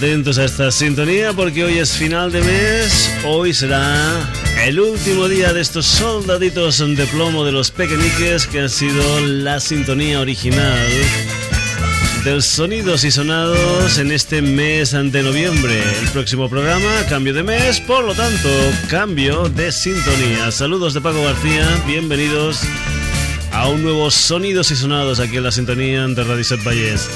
Atentos a esta sintonía porque hoy es final de mes, hoy será el último día de estos soldaditos de plomo de los pequeñiques que ha sido la sintonía original del Sonidos y Sonados en este mes de noviembre. El próximo programa, cambio de mes, por lo tanto, cambio de sintonía. Saludos de Paco García, bienvenidos a un nuevo Sonidos y Sonados aquí en la sintonía de Radio Set Valles.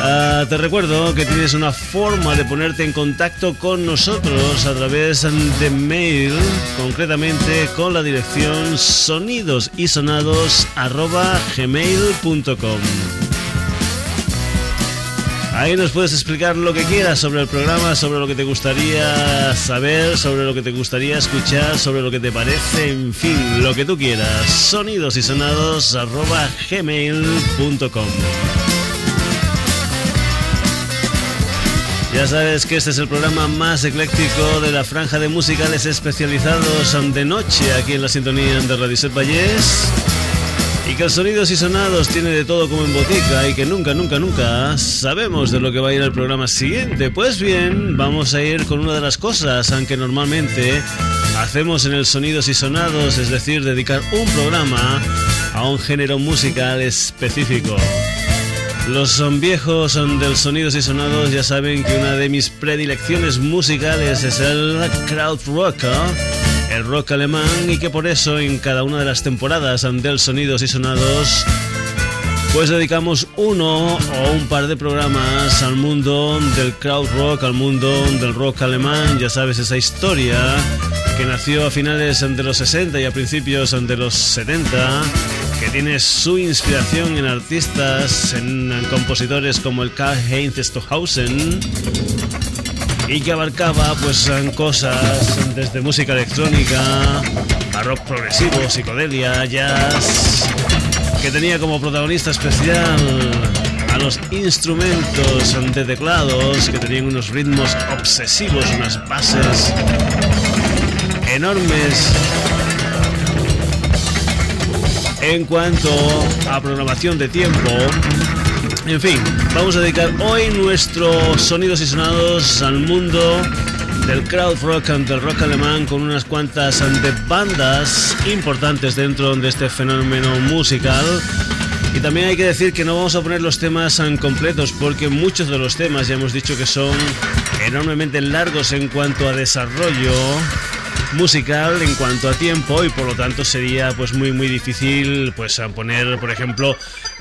Ah, te recuerdo que tienes una forma de ponerte en contacto con nosotros a través de mail, concretamente con la dirección sonidosisonados.gmail.com Ahí nos puedes explicar lo que quieras sobre el programa, sobre lo que te gustaría saber, sobre lo que te gustaría escuchar, sobre lo que te parece, en fin, lo que tú quieras. Sonidosisonados.gmail.com Ya sabes que este es el programa más ecléctico de la franja de musicales especializados de noche aquí en la sintonía de Radio Set Vallés. Y que el Sonidos y Sonados tiene de todo como en botica y que nunca, nunca, nunca sabemos de lo que va a ir el programa siguiente. Pues bien, vamos a ir con una de las cosas, aunque normalmente hacemos en el Sonidos y Sonados, es decir, dedicar un programa a un género musical específico. Los son viejos son del Sonidos y Sonados ya saben que una de mis predilecciones musicales es el crowd rock, ¿eh? el rock alemán y que por eso en cada una de las temporadas del Sonidos y Sonados pues dedicamos uno o un par de programas al mundo del crowd rock, al mundo del rock alemán, ya sabes esa historia que nació a finales de los 60 y a principios de los 70 que tiene su inspiración en artistas, en, compositores como el Karl Heinz Stockhausen y que abarcaba pues cosas desde música electrónica a rock progresivo, psicodelia, jazz, que tenía como protagonista especial a los instrumentos de teclados que tenían unos ritmos obsesivos, unas bases enormes en cuanto a programación de tiempo. En fin, vamos a dedicar hoy nuestros sonidos y sonados al mundo del crowd rock, del rock alemán, con unas cuantas de bandas importantes dentro de este fenómeno musical. Y también hay que decir que no vamos a poner los temas completos porque muchos de los temas ya hemos dicho que son enormemente largos en cuanto a desarrollo musical en cuanto a tiempo y por lo tanto sería pues muy muy difícil pues poner por ejemplo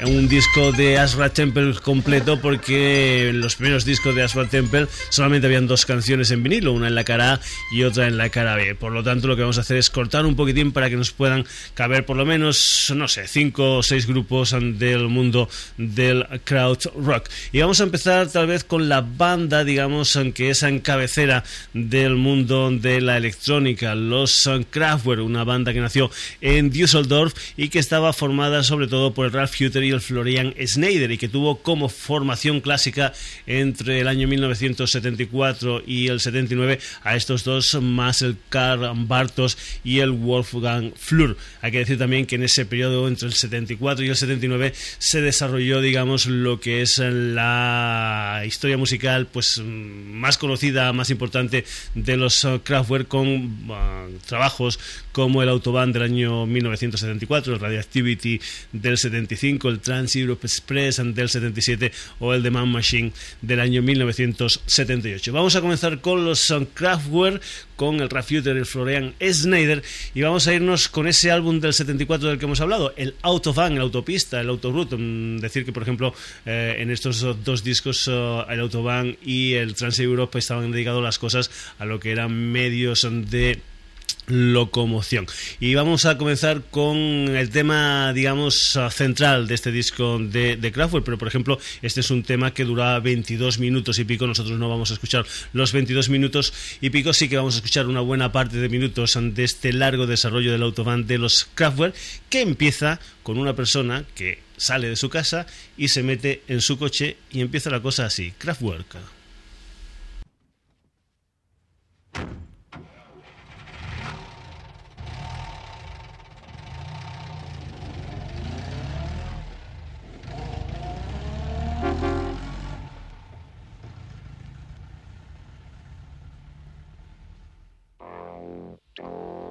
un disco de Asra Temple completo porque los primeros discos de Asra Temple solamente habían dos canciones en vinilo, una en la cara A y otra en la cara B. Por lo tanto, lo que vamos a hacer es cortar un poquitín para que nos puedan caber por lo menos, no sé, cinco o seis grupos del mundo del crowd rock. Y vamos a empezar tal vez con la banda, digamos, que es en cabecera del mundo de la electrónica, los Kraftwerk, una banda que nació en Düsseldorf y que estaba formada sobre todo por Ralph Hutter el Florian Schneider y que tuvo como formación clásica entre el año 1974 y el 79 a estos dos más el Karl Bartos y el Wolfgang Flur. Hay que decir también que en ese periodo entre el 74 y el 79 se desarrolló digamos lo que es la historia musical pues más conocida, más importante de los Kraftwerk con uh, trabajos como el Autobahn del año 1974, el Radioactivity del 75, el Trans Europe Express del 77 o el The Man Machine del año 1978. Vamos a comenzar con los Kraftwerk, con el Rafuter, el Florian Schneider y vamos a irnos con ese álbum del 74 del que hemos hablado, el Autobahn, el autopista, el autoroute. Mm, decir que, por ejemplo, eh, en estos dos discos, eh, el Autobahn y el Trans Europe estaban dedicados las cosas a lo que eran medios de locomoción. Y vamos a comenzar con el tema, digamos, central de este disco de, de Kraftwerk, pero por ejemplo, este es un tema que dura 22 minutos y pico, nosotros no vamos a escuchar los 22 minutos y pico, sí que vamos a escuchar una buena parte de minutos de este largo desarrollo del autobahn de los Kraftwerk, que empieza con una persona que sale de su casa y se mete en su coche y empieza la cosa así, Kraftwerk. あ。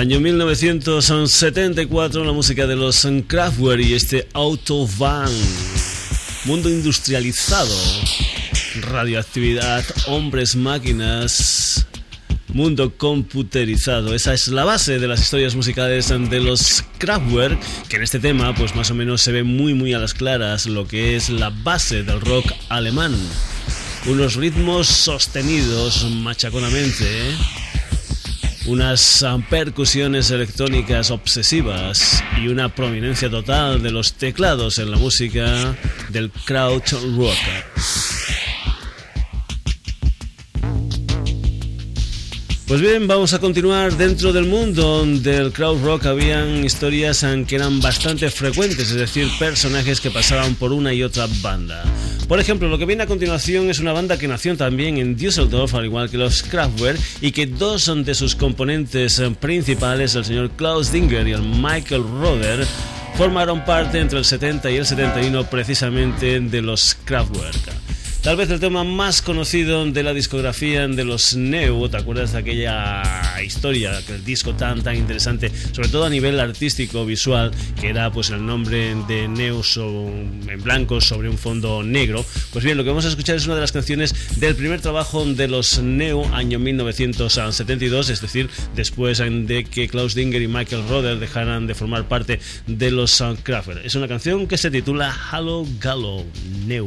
Año 1974, la música de los Kraftwerk y este Autobahn. Mundo industrializado, radioactividad, hombres, máquinas, mundo computerizado. Esa es la base de las historias musicales de los Kraftwerk, que en este tema pues más o menos se ve muy muy a las claras lo que es la base del rock alemán. Unos ritmos sostenidos machaconamente, ¿eh? Unas percusiones electrónicas obsesivas y una prominencia total de los teclados en la música del crowd rock. Pues bien, vamos a continuar dentro del mundo del crowd rock. Habían historias que eran bastante frecuentes, es decir, personajes que pasaban por una y otra banda. Por ejemplo, lo que viene a continuación es una banda que nació también en Düsseldorf, al igual que los Kraftwerk, y que dos de sus componentes principales, el señor Klaus Dinger y el Michael Roder, formaron parte entre el 70 y el 71 precisamente de los Kraftwerk. Tal vez el tema más conocido de la discografía de los Neu, ¿te acuerdas de aquella historia, aquel disco tan tan interesante, sobre todo a nivel artístico visual, que era pues el nombre de Neu en blanco sobre un fondo negro? Pues bien, lo que vamos a escuchar es una de las canciones del primer trabajo de los Neu, año 1972, es decir, después de que Klaus Dinger y Michael Roder dejaran de formar parte de los Soundcrafters. Es una canción que se titula Hallo Gallo Neu.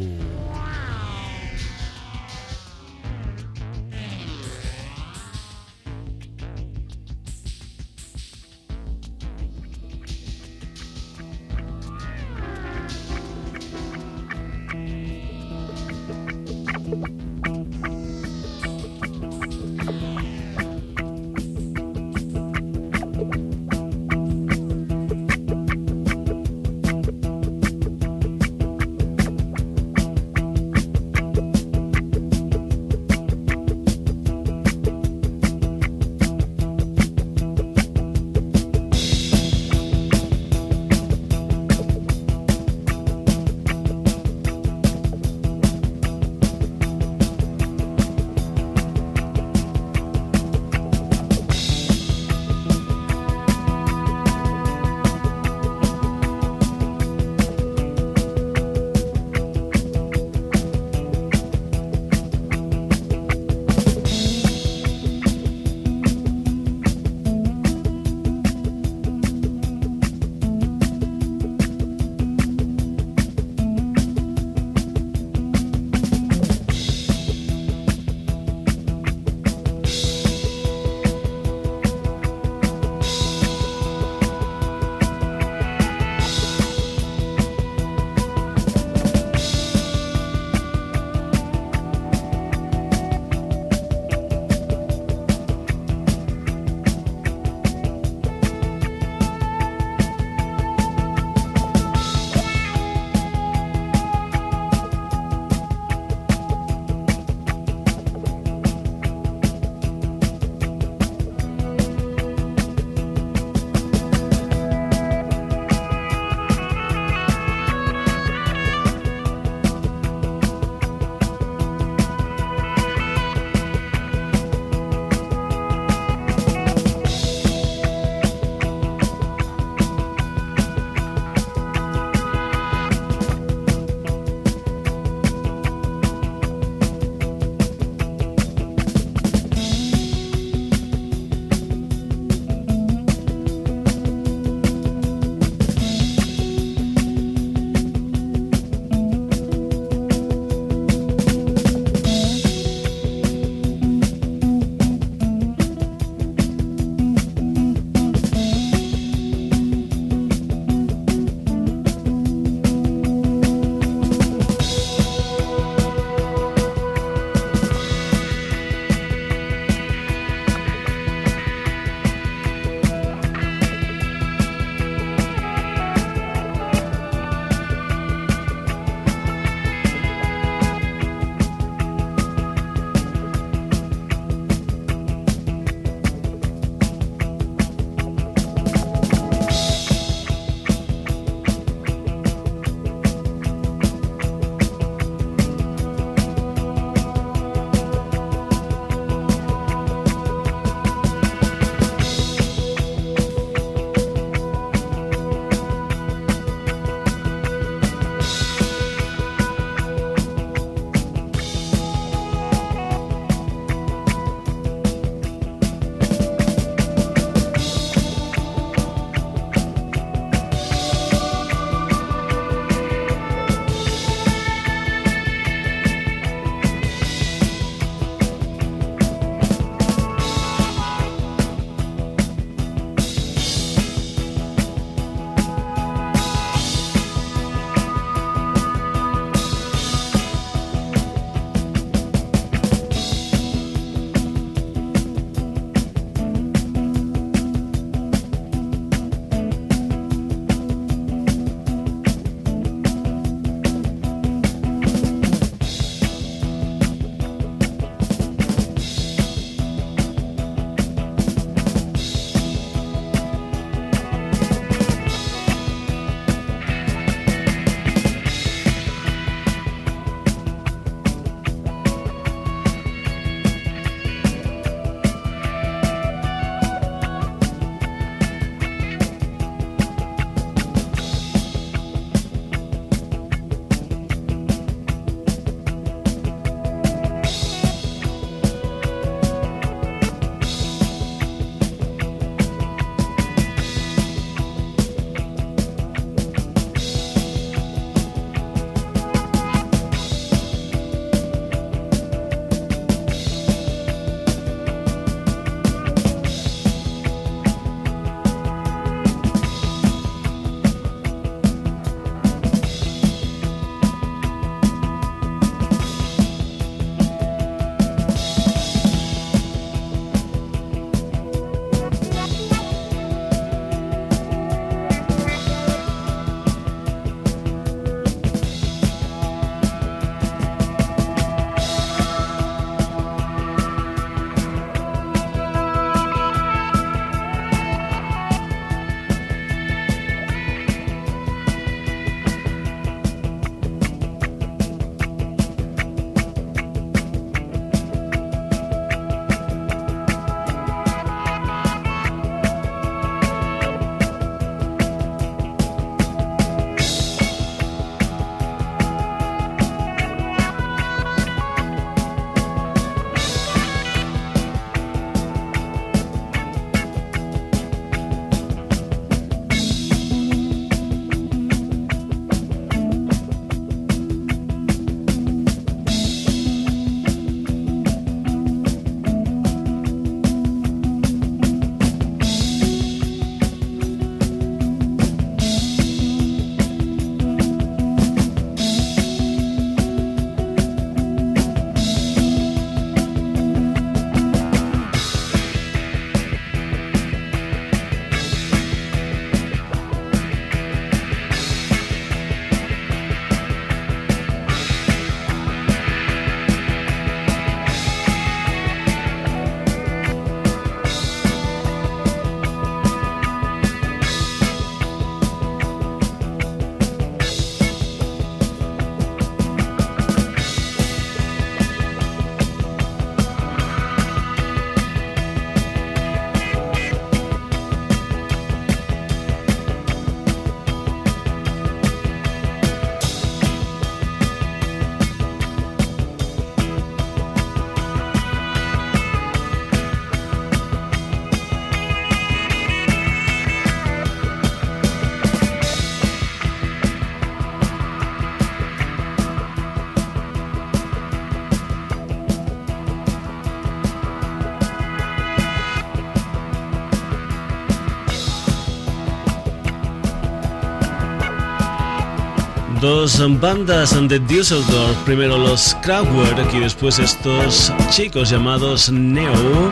Dos bandas de Düsseldorf, primero los Kraftwerk y después estos chicos llamados Neo.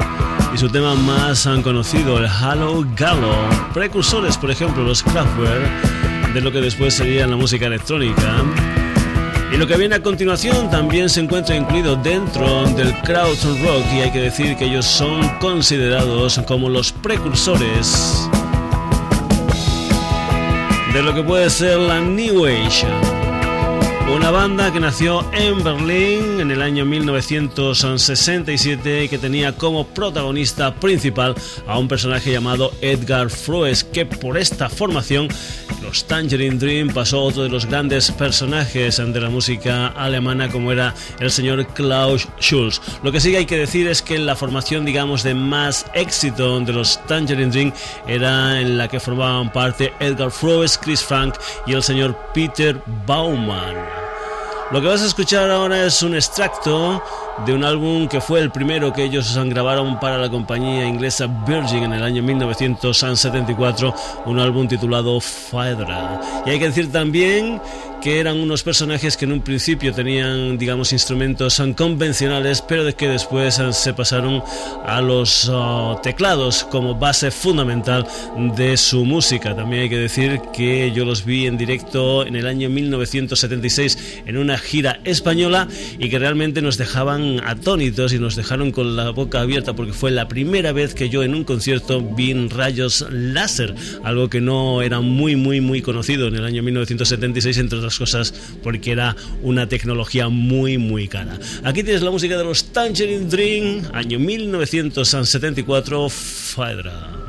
Y su tema más conocido, el Halo Gallo, precursores por ejemplo los Kraftwerk de lo que después sería la música electrónica. Y lo que viene a continuación también se encuentra incluido dentro del crowd rock y hay que decir que ellos son considerados como los precursores de lo que puede ser la New Age. Una banda que nació en Berlín en el año 1967 y que tenía como protagonista principal a un personaje llamado Edgar Froes, que por esta formación los Tangerine Dream pasó otro de los grandes personajes de la música alemana como era el señor Klaus Schulz. Lo que sí hay que decir es que la formación digamos de más éxito de los Tangerine Dream era en la que formaban parte Edgar Froes, Chris Frank y el señor Peter Baumann. Lo que vas a escuchar ahora es un extracto de un álbum que fue el primero que ellos grabaron para la compañía inglesa Virgin en el año 1974, un álbum titulado Fedra. Y hay que decir también que eran unos personajes que en un principio tenían, digamos, instrumentos convencionales, pero de que después se pasaron a los uh, teclados como base fundamental de su música. También hay que decir que yo los vi en directo en el año 1976 en una gira española y que realmente nos dejaban atónitos y nos dejaron con la boca abierta porque fue la primera vez que yo en un concierto vi rayos láser, algo que no era muy, muy, muy conocido en el año 1976 entre otras cosas porque era una tecnología muy muy cara. Aquí tienes la música de los Tangerine Dream, año 1974, Fedra.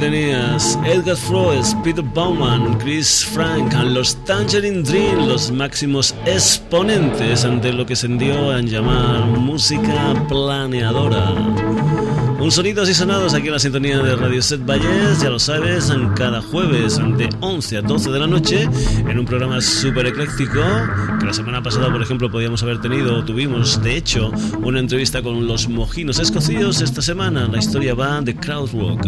Tenías Edgar Froese, Peter Bauman, Chris Frank, los Tangerine Dream, los máximos exponentes ante lo que se dio a llamar música planeadora. Un sonidos y sonados aquí en la sintonía de Radio Set Valles, ya lo sabes, en cada jueves de 11 a 12 de la noche, en un programa súper ecléctico, que la semana pasada, por ejemplo, podíamos haber tenido, o tuvimos, de hecho, una entrevista con los mojinos escocidos. Esta semana la historia va de crowd rock.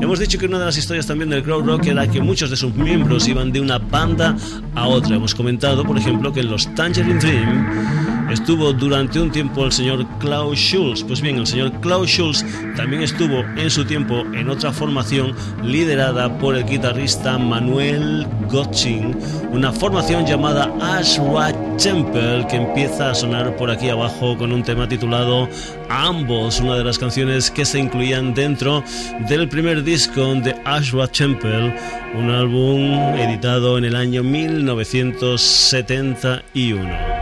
Hemos dicho que una de las historias también del crowd rock era que muchos de sus miembros iban de una banda a otra. Hemos comentado, por ejemplo, que en los Tangerine Dream estuvo durante un tiempo el señor Klaus Schulz. Pues bien, el señor Klaus Schulz también estuvo en su tiempo en otra formación liderada por el guitarrista Manuel Gotching, una formación llamada Ashwa Temple que empieza a sonar por aquí abajo con un tema titulado Ambos, una de las canciones que se incluían dentro del primer disco de Ashwa Temple, un álbum editado en el año 1971.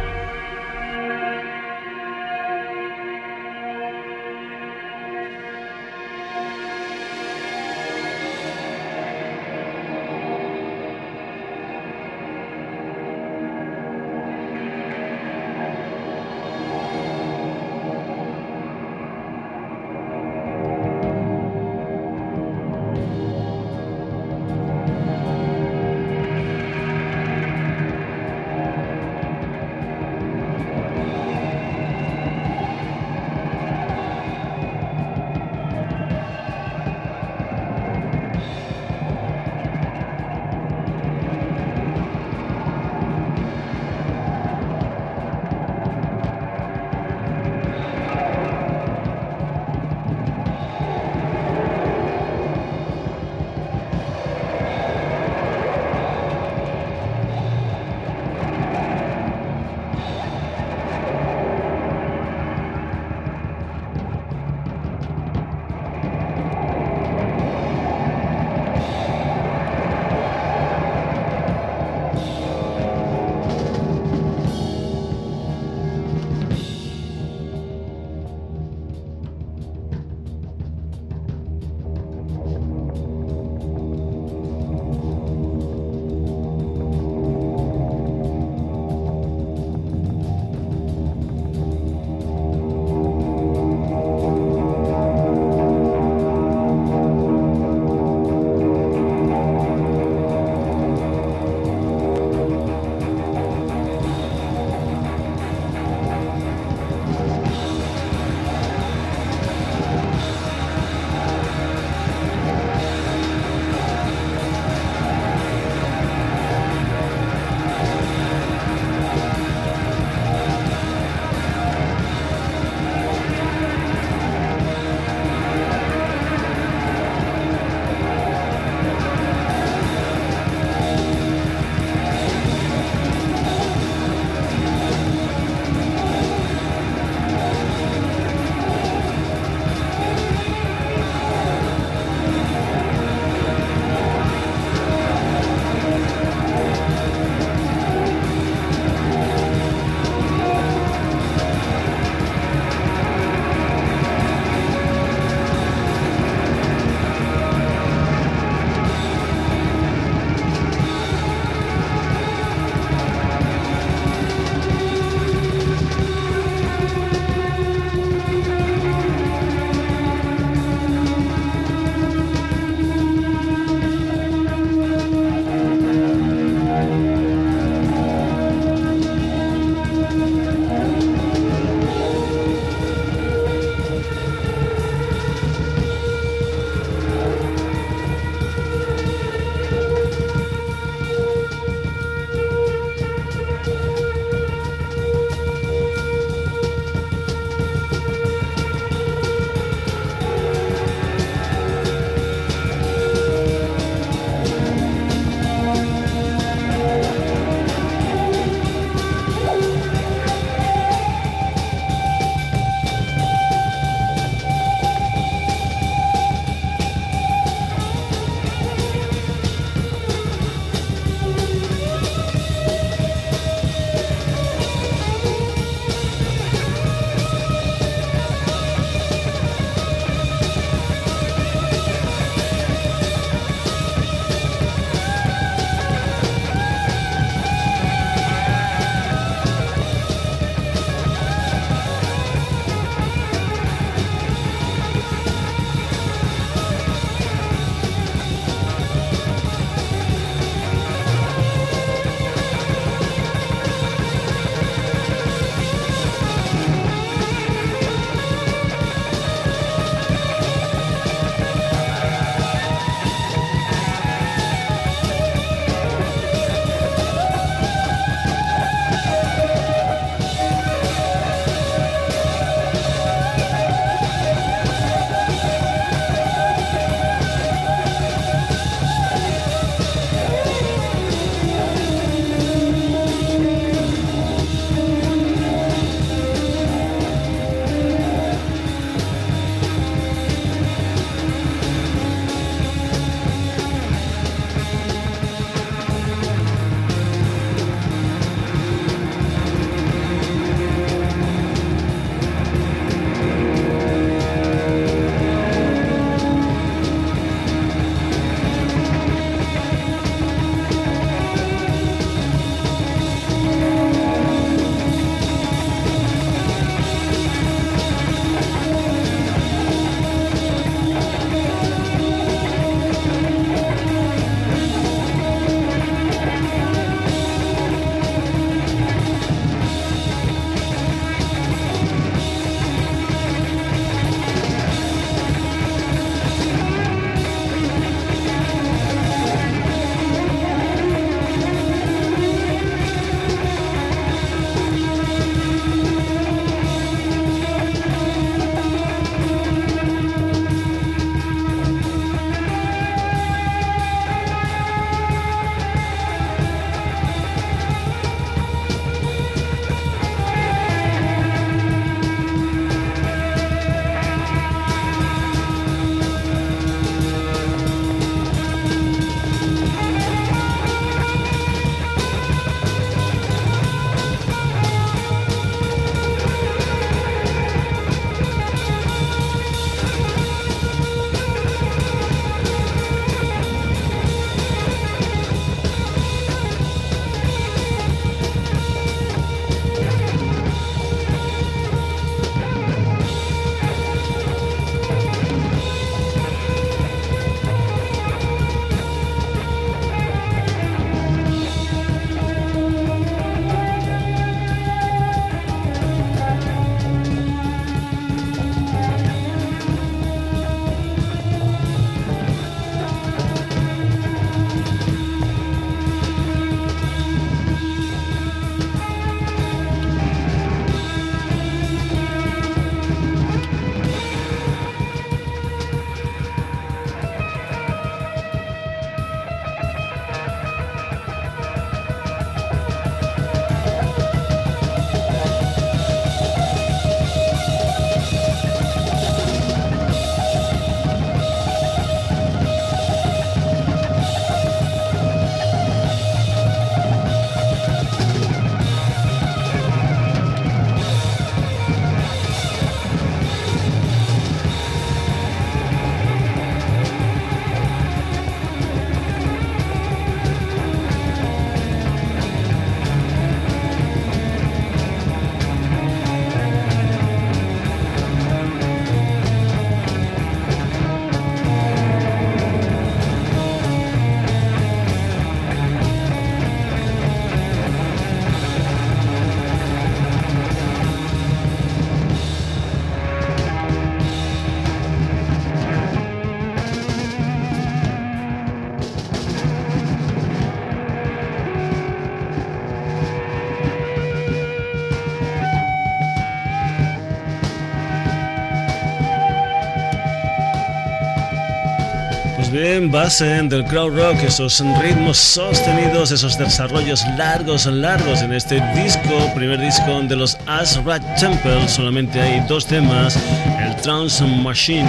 Bien, base del crowd rock, esos ritmos sostenidos, esos desarrollos largos, largos en este disco, primer disco de los Rat Temple. Solamente hay dos temas, el Trance Machine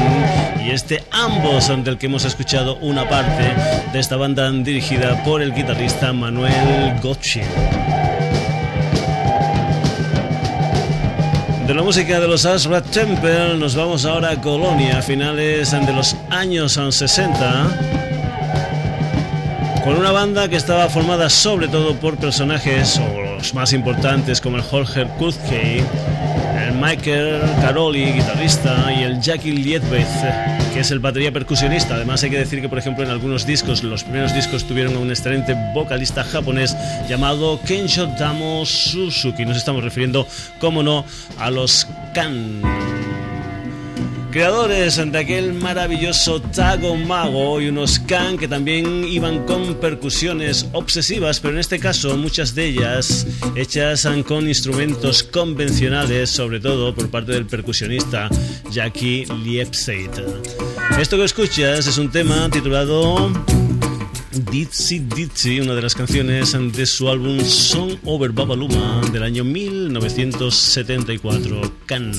y este ambos del que hemos escuchado una parte de esta banda dirigida por el guitarrista Manuel Gotchi. De la música de los Rat Temple nos vamos ahora a Colonia, a finales de los años 60, con una banda que estaba formada sobre todo por personajes, o los más importantes, como el Holger Kutzke, el Michael Caroli, guitarrista, y el Jackie Lietbeth que es el batería percusionista. Además hay que decir que, por ejemplo, en algunos discos, los primeros discos tuvieron a un excelente vocalista japonés llamado Kensho Damo Suzuki. Nos estamos refiriendo, como no, a los Kan creadores de aquel maravilloso Tago Mago y unos Kan que también iban con percusiones obsesivas, pero en este caso muchas de ellas hechas con instrumentos convencionales, sobre todo por parte del percusionista Jackie Liepseit. Esto que escuchas es un tema titulado Ditsy Ditsy, una de las canciones de su álbum Song Over Babaluma del año 1974, Can.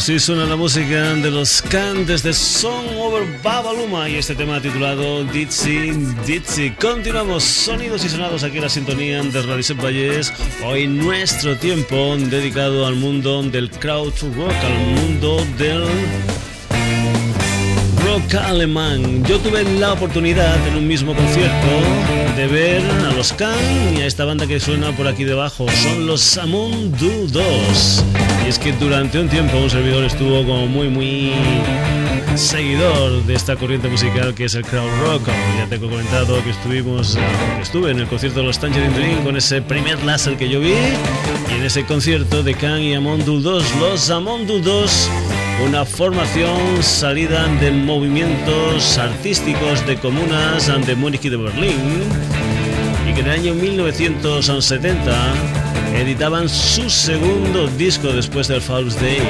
Así suena la música de los cantes de Song Over Babaluma y este tema titulado Ditsy Ditsy. Continuamos sonidos y sonados aquí en la sintonía de Radio Valles. Hoy nuestro tiempo dedicado al mundo del crowd rock, al mundo del rock alemán. Yo tuve la oportunidad en un mismo concierto de ver a los Can y a esta banda que suena por aquí debajo. Son los Amundu 2. Es que durante un tiempo un servidor estuvo como muy, muy seguidor de esta corriente musical que es el crowd rock. Ya te he comentado que estuvimos, que estuve en el concierto de los Tangerine Dream con ese primer láser que yo vi y en ese concierto de Can y Amondu 2, los Amondu 2 una formación salida de movimientos artísticos de comunas de Múnich y de Berlín, y que en el año 1970 editaban su segundo disco después del False Day.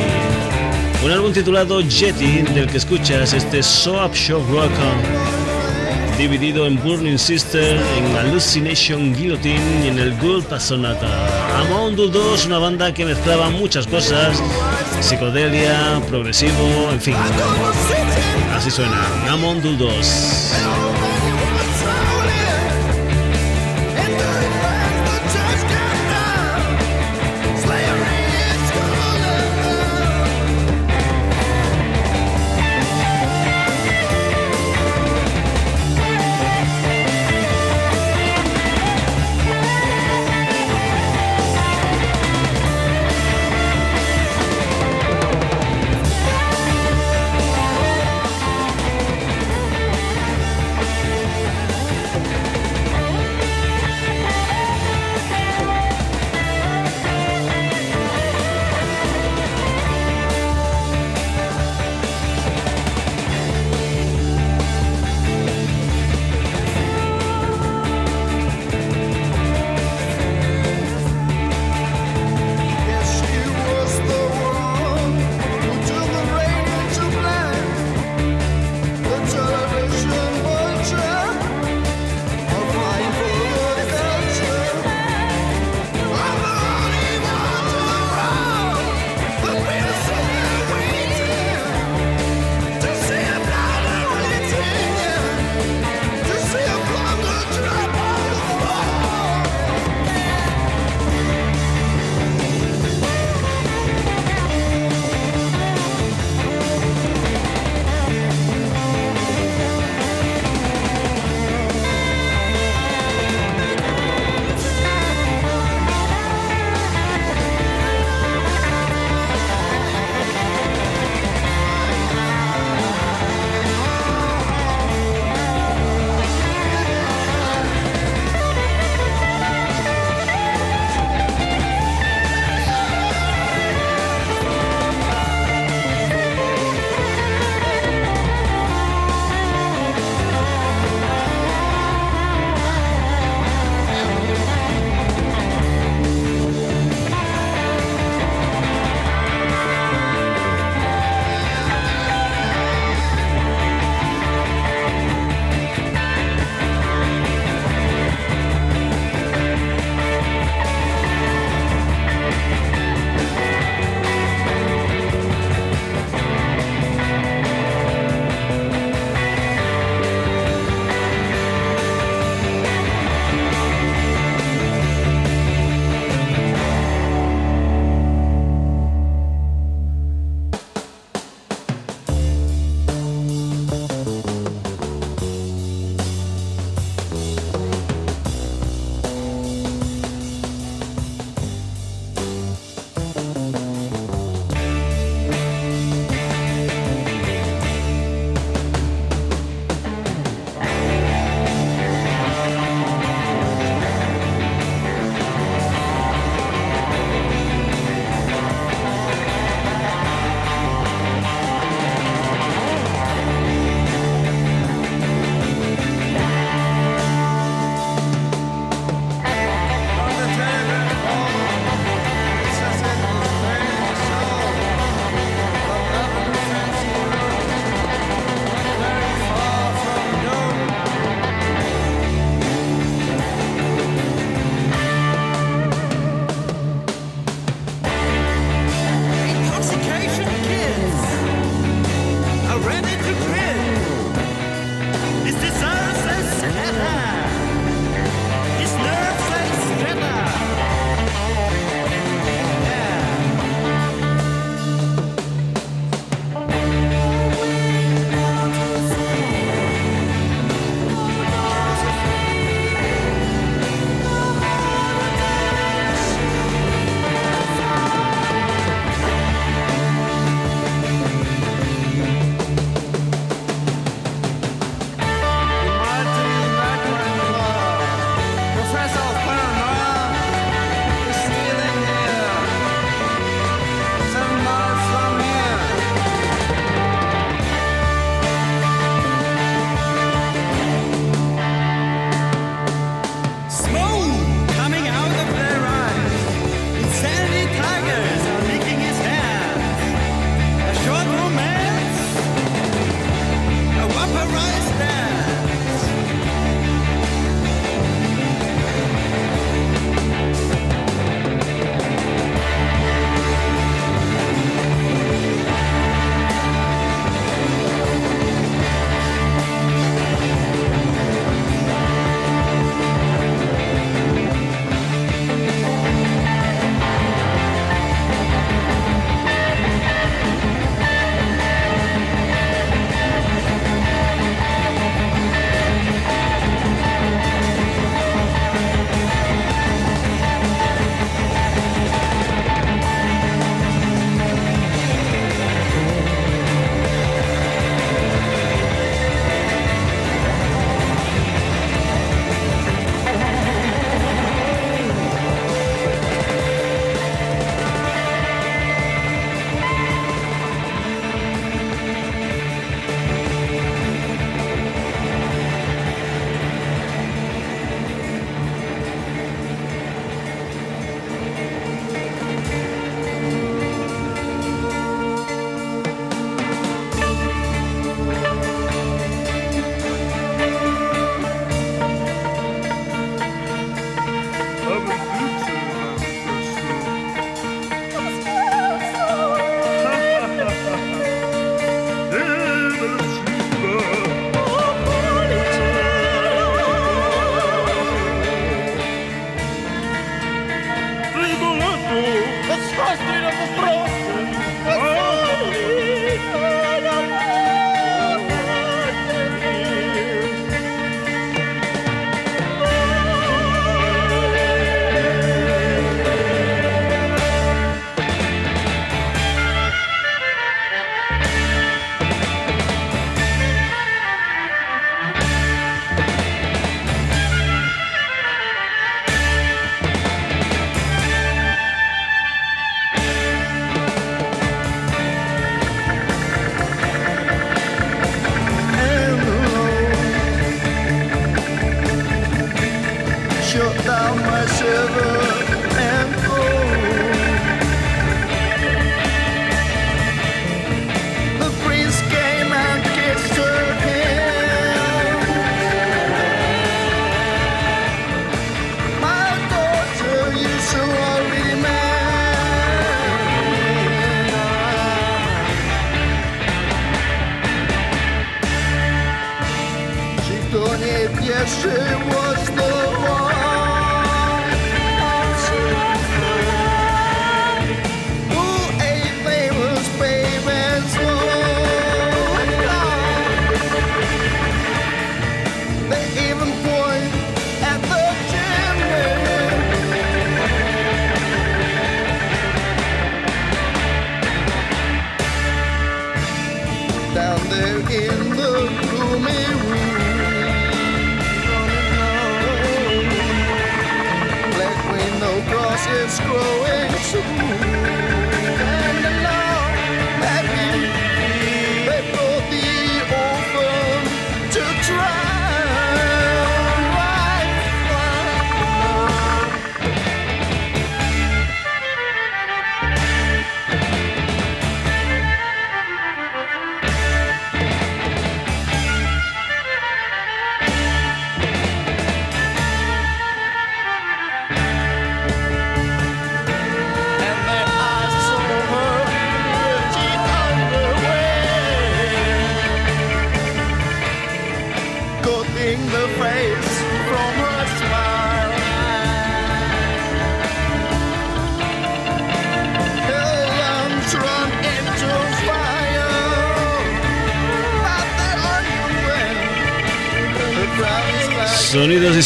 Un álbum titulado Jetty, del que escuchas este Soap Show Rock dividido en Burning Sister, en Hallucination Guillotine y en el Gold Pasonata. Among 2, una banda que mezclaba muchas cosas, psicodelia, progresivo, en fin. Así suena, Among 2.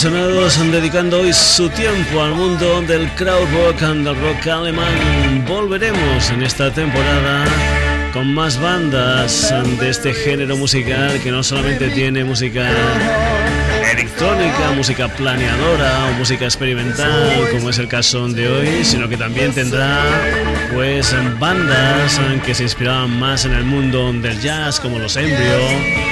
Han dedicando hoy su tiempo al mundo del crowd rock and del rock alemán. Volveremos en esta temporada con más bandas de este género musical que no solamente tiene música electrónica, música planeadora o música experimental, como es el caso de hoy, sino que también tendrá pues bandas que se inspiraban más en el mundo del jazz, como los Embryo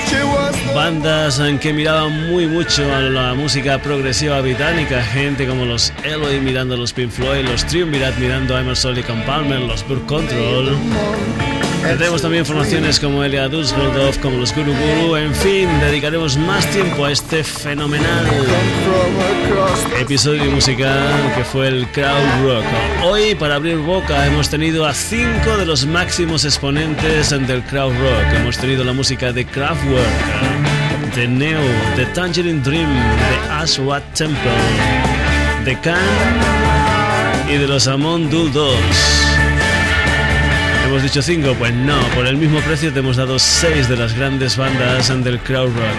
bandas que miraban muy mucho a la música progresiva británica, gente como los Eloy mirando a los Pink Floyd, los Triumvirat mirando a Emerson y Palmer, los Burke Control. Tendremos también formaciones como Elia Dusseldorf, como los Guru Guru, en fin, dedicaremos más tiempo a este fenomenal episodio musical que fue el Crowd Rock. Hoy, para abrir boca, hemos tenido a cinco de los máximos exponentes del Crowd Rock. Hemos tenido la música de Kraftwerk, de Neo, de Tangerine Dream, de Ashwat Temple, de Khan y de los Amon Dul 2 hemos dicho 5? Pues no, por el mismo precio te hemos dado 6 de las grandes bandas del crowd rock.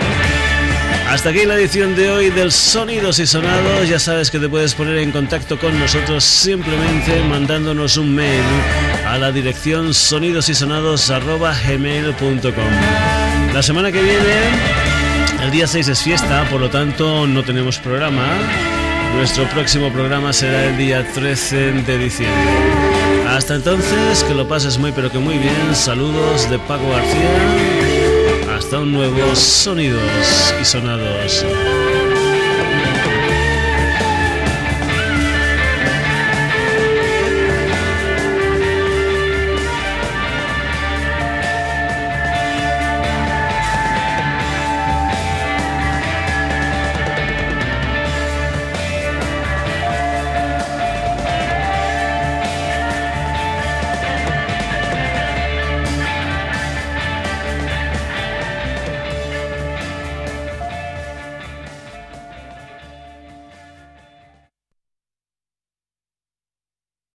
Hasta aquí la edición de hoy del Sonidos y Sonados. Ya sabes que te puedes poner en contacto con nosotros simplemente mandándonos un mail a la dirección sonidosysonados.gmail.com La semana que viene, el día 6 es fiesta, por lo tanto no tenemos programa. Nuestro próximo programa será el día 13 de diciembre. Hasta entonces, que lo pases muy pero que muy bien. Saludos de Paco García. Hasta un nuevo Sonidos y Sonados.